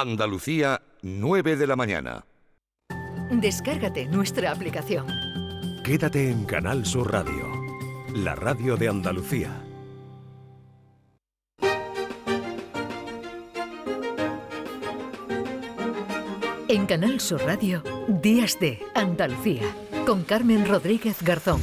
Andalucía, 9 de la mañana. Descárgate nuestra aplicación. Quédate en Canal Sur Radio, la radio de Andalucía. En Canal Sur Radio, Días de Andalucía, con Carmen Rodríguez Garzón.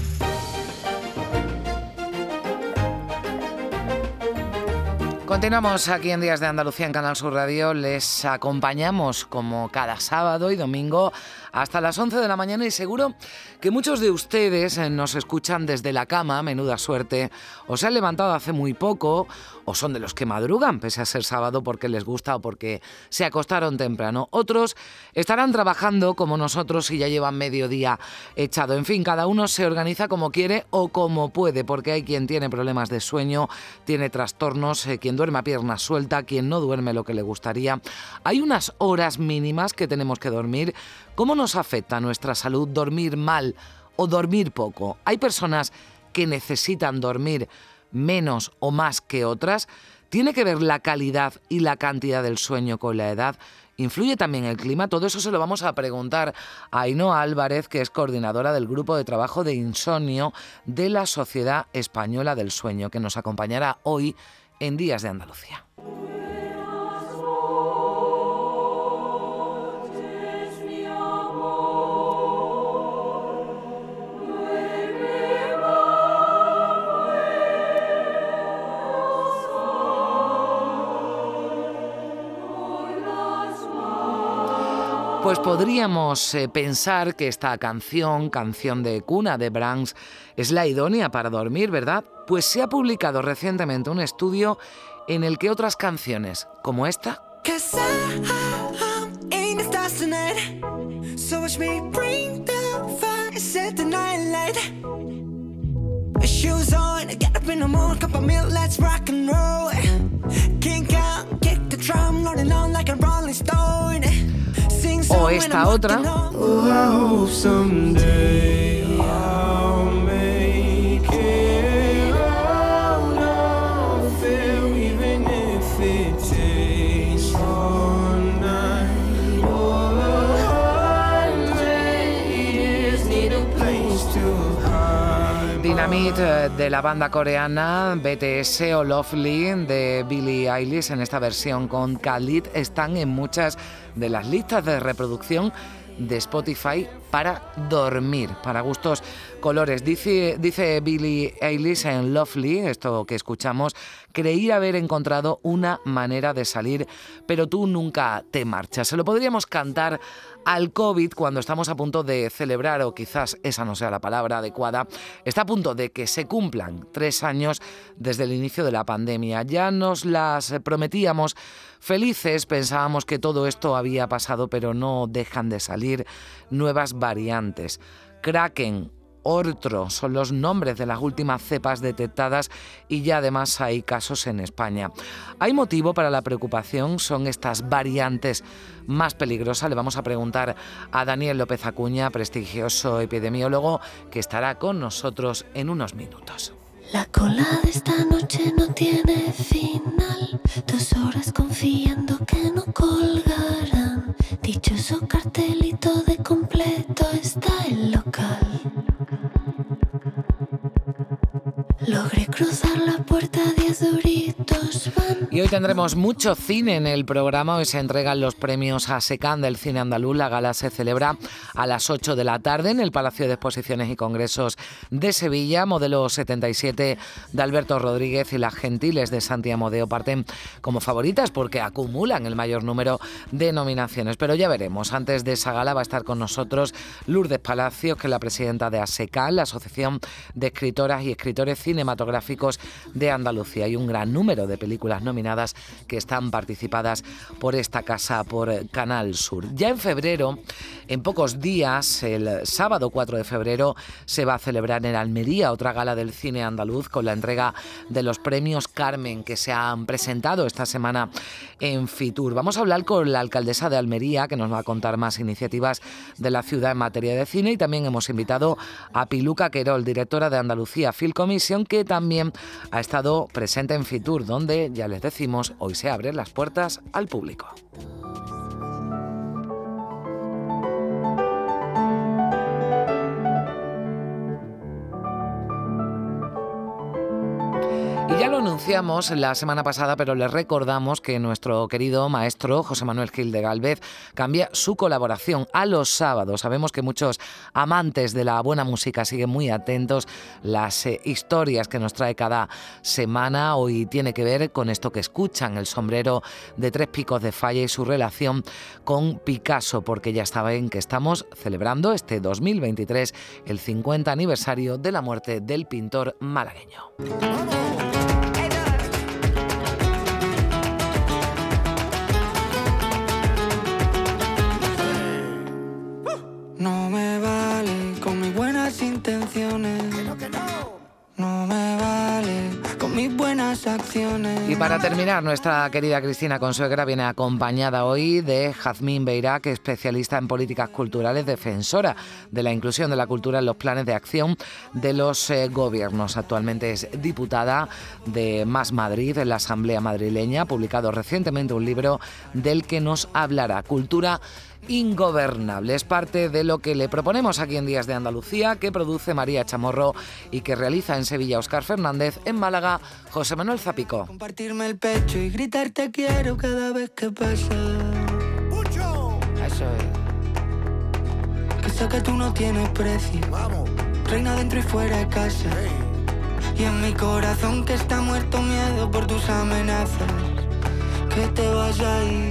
Continuamos aquí en Días de Andalucía en Canal Sur Radio. Les acompañamos como cada sábado y domingo hasta las 11 de la mañana y seguro que muchos de ustedes eh, nos escuchan desde la cama, menuda suerte, o se han levantado hace muy poco o son de los que madrugan, pese a ser sábado porque les gusta o porque se acostaron temprano. Otros estarán trabajando como nosotros y ya llevan medio día echado. En fin, cada uno se organiza como quiere o como puede, porque hay quien tiene problemas de sueño, tiene trastornos, eh, quien duerme a pierna suelta, quien no duerme lo que le gustaría. Hay unas horas mínimas que tenemos que dormir. ¿Cómo nos afecta a nuestra salud dormir mal o dormir poco? Hay personas que necesitan dormir menos o más que otras? ¿Tiene que ver la calidad y la cantidad del sueño con la edad? ¿Influye también el clima? Todo eso se lo vamos a preguntar a Ainhoa Álvarez, que es coordinadora del Grupo de Trabajo de Insomnio de la Sociedad Española del Sueño, que nos acompañará hoy en Días de Andalucía. Pues podríamos eh, pensar que esta canción, canción de cuna de Branks, es la idónea para dormir, ¿verdad? Pues se ha publicado recientemente un estudio en el que otras canciones, como esta, esta otra. Dynamite eh, de la banda coreana BTS o Lovely de Billie Eilish en esta versión con Khalid están en muchas de las listas de reproducción de Spotify para dormir, para gustos colores. Dice, dice Billie Eilish en Lovely, esto que escuchamos, creí haber encontrado una manera de salir, pero tú nunca te marchas. Se lo podríamos cantar al COVID cuando estamos a punto de celebrar, o quizás esa no sea la palabra adecuada, está a punto de que se cumplan tres años desde el inicio de la pandemia. Ya nos las prometíamos felices, pensábamos que todo esto había pasado, pero no dejan de salir nuevas variantes. Kraken, Ortro son los nombres de las últimas cepas detectadas y ya además hay casos en España. ¿Hay motivo para la preocupación? ¿Son estas variantes más peligrosas? Le vamos a preguntar a Daniel López Acuña, prestigioso epidemiólogo, que estará con nosotros en unos minutos. La cola de esta noche no tiene final. Dos horas confiando que no colgarán. Dichoso completo está el local. Logré cruzar la puerta, 10 duritos van. Y hoy tendremos mucho cine en el programa. Hoy se entregan los premios a SECAN del cine andaluz. La gala se celebra a las 8 de la tarde en el Palacio de Exposiciones y Congresos de Sevilla. Modelo 77 de Alberto Rodríguez y las Gentiles de Santiago Modeo parten como favoritas porque acumulan el mayor número de nominaciones. Pero ya veremos. Antes de esa gala va a estar con nosotros Lourdes Palacios, que es la presidenta de ASECAN, la Asociación de Escritoras y Escritores cinematográficos de Andalucía. Hay un gran número de películas nominadas que están participadas por esta casa, por Canal Sur. Ya en febrero, en pocos días, el sábado 4 de febrero, se va a celebrar en Almería otra gala del cine andaluz con la entrega de los premios Carmen que se han presentado esta semana en Fitur. Vamos a hablar con la alcaldesa de Almería, que nos va a contar más iniciativas de la ciudad en materia de cine y también hemos invitado a Piluca Querol, directora de Andalucía Film Commission que también ha estado presente en Fitur, donde, ya les decimos, hoy se abren las puertas al público. Ya lo anunciamos la semana pasada, pero les recordamos que nuestro querido maestro José Manuel Gil de Galvez cambia su colaboración a los sábados. Sabemos que muchos amantes de la buena música siguen muy atentos las eh, historias que nos trae cada semana. Hoy tiene que ver con esto que escuchan, el sombrero de tres picos de falla y su relación con Picasso, porque ya saben que estamos celebrando este 2023 el 50 aniversario de la muerte del pintor malagueño. Intenciones. No me vale con mis buenas acciones. Y para terminar, nuestra querida Cristina Consuegra viene acompañada hoy de Jazmín es especialista en políticas culturales, defensora de la inclusión de la cultura en los planes de acción de los eh, gobiernos. Actualmente es diputada de Más Madrid en la Asamblea Madrileña. Ha publicado recientemente un libro del que nos hablará. Cultura ingobernable. Es parte de lo que le proponemos aquí en Días de Andalucía, que produce María Chamorro y que realiza en Sevilla Oscar Fernández, en Málaga José Manuel Zapico. Compartirme el pecho y gritarte quiero cada vez que pasa. Eso es. Que sé que tú no tienes precio. Vamos. Reina dentro y fuera de casa. Y en mi corazón que está muerto miedo por tus amenazas. Que te vas a ir.